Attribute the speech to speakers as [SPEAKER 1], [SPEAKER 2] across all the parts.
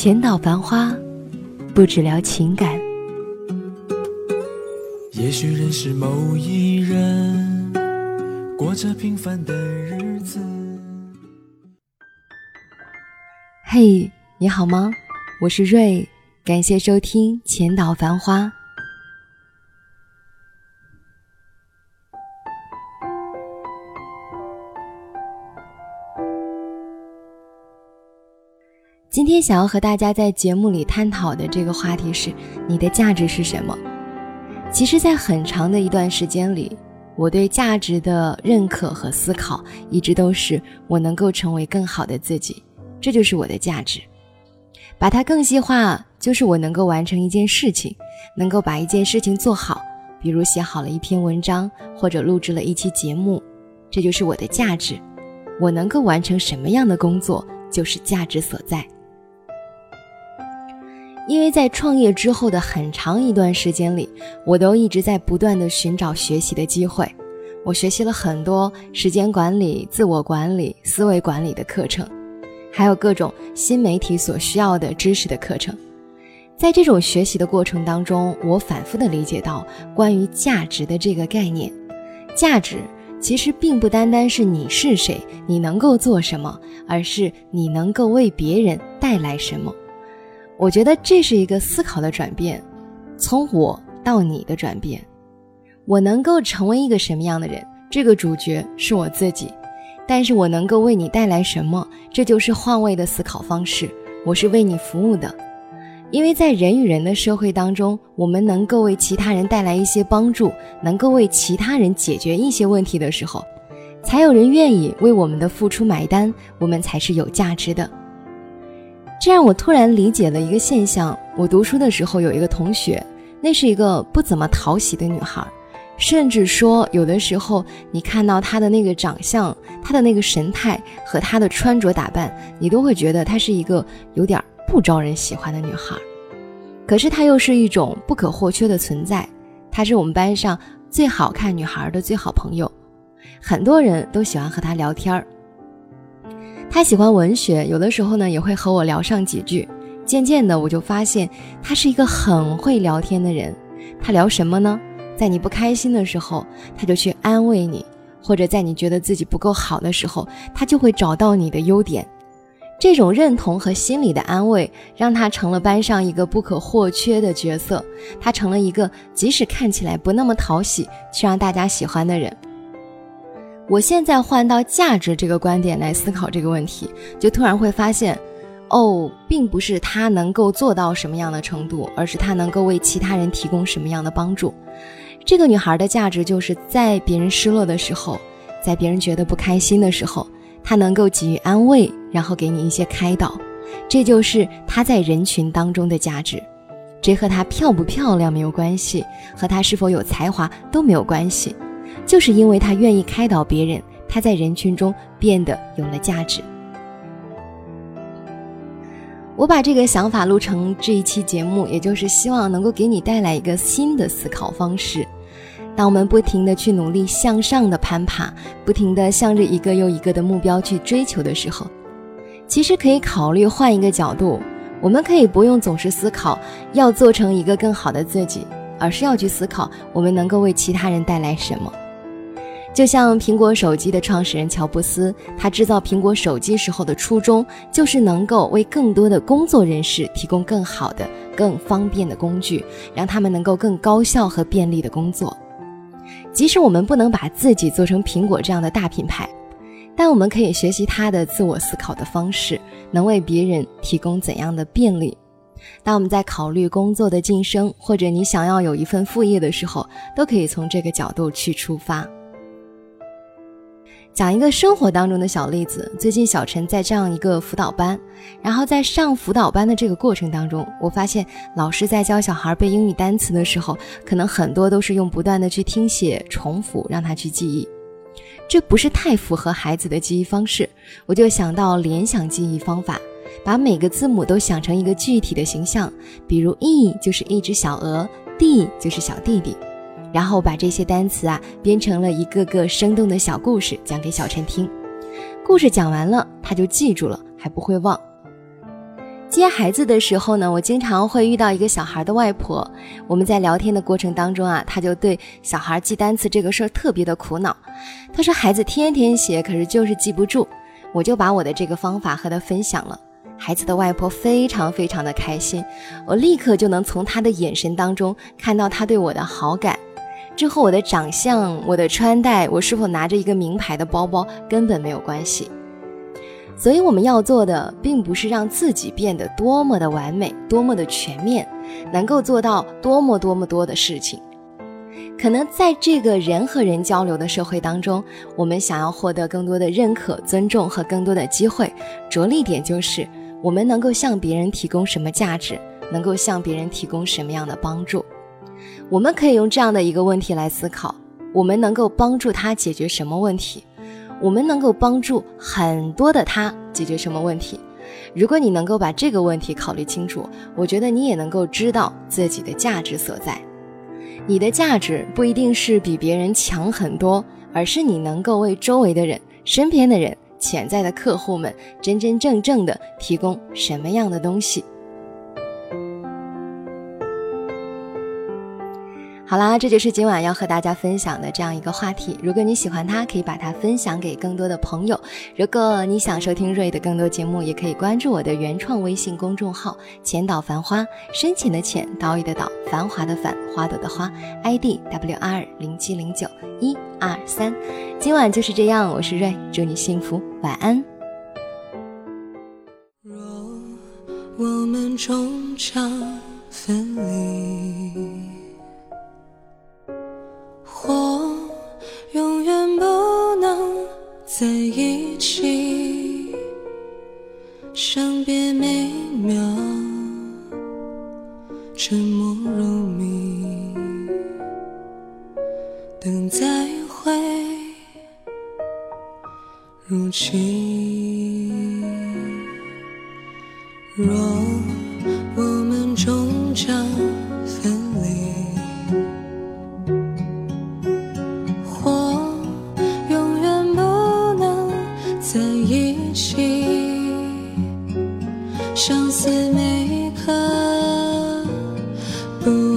[SPEAKER 1] 浅岛繁花，不只聊情感。
[SPEAKER 2] 也许认识某一人，过着平凡的日子。
[SPEAKER 1] 嘿，你好吗？我是瑞，感谢收听浅岛繁花。天想要和大家在节目里探讨的这个话题是：你的价值是什么？其实，在很长的一段时间里，我对价值的认可和思考，一直都是我能够成为更好的自己，这就是我的价值。把它更细化，就是我能够完成一件事情，能够把一件事情做好，比如写好了一篇文章，或者录制了一期节目，这就是我的价值。我能够完成什么样的工作，就是价值所在。因为在创业之后的很长一段时间里，我都一直在不断的寻找学习的机会。我学习了很多时间管理、自我管理、思维管理的课程，还有各种新媒体所需要的知识的课程。在这种学习的过程当中，我反复的理解到关于价值的这个概念。价值其实并不单单是你是谁，你能够做什么，而是你能够为别人带来什么。我觉得这是一个思考的转变，从我到你的转变。我能够成为一个什么样的人，这个主角是我自己，但是我能够为你带来什么，这就是换位的思考方式。我是为你服务的，因为在人与人的社会当中，我们能够为其他人带来一些帮助，能够为其他人解决一些问题的时候，才有人愿意为我们的付出买单，我们才是有价值的。这让我突然理解了一个现象。我读书的时候有一个同学，那是一个不怎么讨喜的女孩，甚至说有的时候你看到她的那个长相、她的那个神态和她的穿着打扮，你都会觉得她是一个有点不招人喜欢的女孩。可是她又是一种不可或缺的存在，她是我们班上最好看女孩的最好朋友，很多人都喜欢和她聊天儿。他喜欢文学，有的时候呢也会和我聊上几句。渐渐的，我就发现他是一个很会聊天的人。他聊什么呢？在你不开心的时候，他就去安慰你；或者在你觉得自己不够好的时候，他就会找到你的优点。这种认同和心理的安慰，让他成了班上一个不可或缺的角色。他成了一个即使看起来不那么讨喜，却让大家喜欢的人。我现在换到价值这个观点来思考这个问题，就突然会发现，哦，并不是他能够做到什么样的程度，而是他能够为其他人提供什么样的帮助。这个女孩的价值就是在别人失落的时候，在别人觉得不开心的时候，她能够给予安慰，然后给你一些开导。这就是她在人群当中的价值。这和她漂不漂亮没有关系，和她是否有才华都没有关系。就是因为他愿意开导别人，他在人群中变得有了价值。我把这个想法录成这一期节目，也就是希望能够给你带来一个新的思考方式。当我们不停的去努力向上的攀爬，不停的向着一个又一个的目标去追求的时候，其实可以考虑换一个角度。我们可以不用总是思考要做成一个更好的自己，而是要去思考我们能够为其他人带来什么。就像苹果手机的创始人乔布斯，他制造苹果手机时候的初衷，就是能够为更多的工作人士提供更好的、更方便的工具，让他们能够更高效和便利的工作。即使我们不能把自己做成苹果这样的大品牌，但我们可以学习他的自我思考的方式，能为别人提供怎样的便利。当我们在考虑工作的晋升，或者你想要有一份副业的时候，都可以从这个角度去出发。讲一个生活当中的小例子。最近小陈在这样一个辅导班，然后在上辅导班的这个过程当中，我发现老师在教小孩背英语单词的时候，可能很多都是用不断的去听写、重复，让他去记忆。这不是太符合孩子的记忆方式，我就想到联想记忆方法，把每个字母都想成一个具体的形象，比如 E 就是一只小鹅，D 就是小弟弟。然后把这些单词啊编成了一个个生动的小故事，讲给小陈听。故事讲完了，他就记住了，还不会忘。接孩子的时候呢，我经常会遇到一个小孩的外婆。我们在聊天的过程当中啊，他就对小孩记单词这个事儿特别的苦恼。他说孩子天天写，可是就是记不住。我就把我的这个方法和他分享了。孩子的外婆非常非常的开心，我立刻就能从他的眼神当中看到他对我的好感。这和我的长相、我的穿戴、我是否拿着一个名牌的包包根本没有关系。所以我们要做的，并不是让自己变得多么的完美、多么的全面，能够做到多么多么多的事情。可能在这个人和人交流的社会当中，我们想要获得更多的认可、尊重和更多的机会，着力点就是我们能够向别人提供什么价值，能够向别人提供什么样的帮助。我们可以用这样的一个问题来思考：我们能够帮助他解决什么问题？我们能够帮助很多的他解决什么问题？如果你能够把这个问题考虑清楚，我觉得你也能够知道自己的价值所在。你的价值不一定是比别人强很多，而是你能够为周围的人、身边的人、潜在的客户们真真正正的提供什么样的东西。好啦，这就是今晚要和大家分享的这样一个话题。如果你喜欢它，可以把它分享给更多的朋友。如果你想收听瑞的更多节目，也可以关注我的原创微信公众号“浅岛繁花”，深浅的浅，岛屿的岛，繁华的繁，花朵的花，ID W R 零七零九一二三。今晚就是这样，我是瑞，祝你幸福，晚安。
[SPEAKER 2] 若我们终将分离。在一起，相别每秒，沉默如谜，等再会如期。若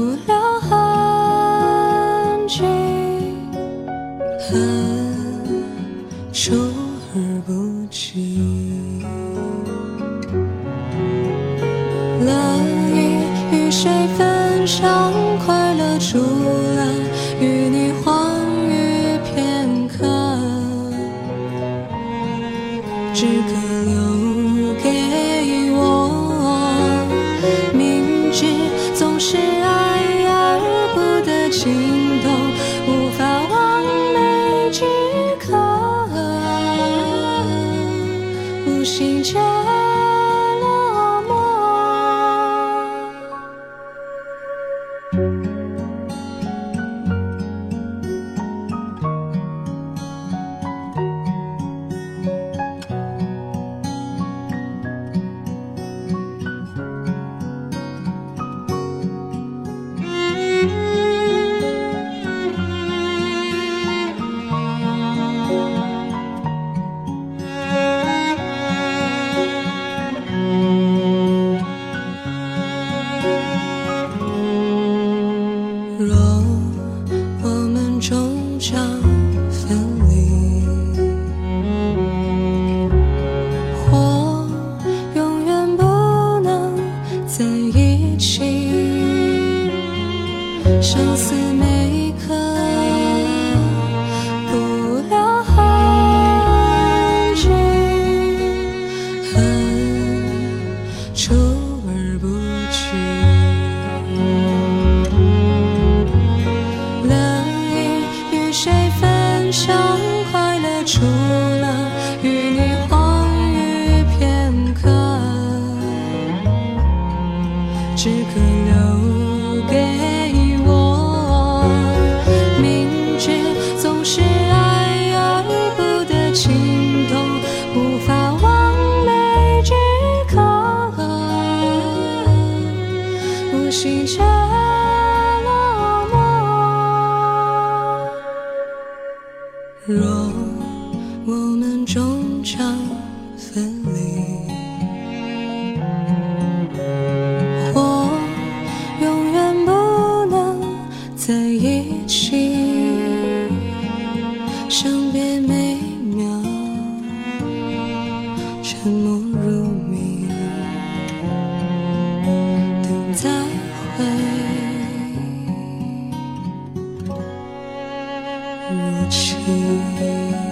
[SPEAKER 2] 不留痕迹，恨出而不及。乐意与谁分享快乐，除了与你欢愉片刻，只可留乐如不。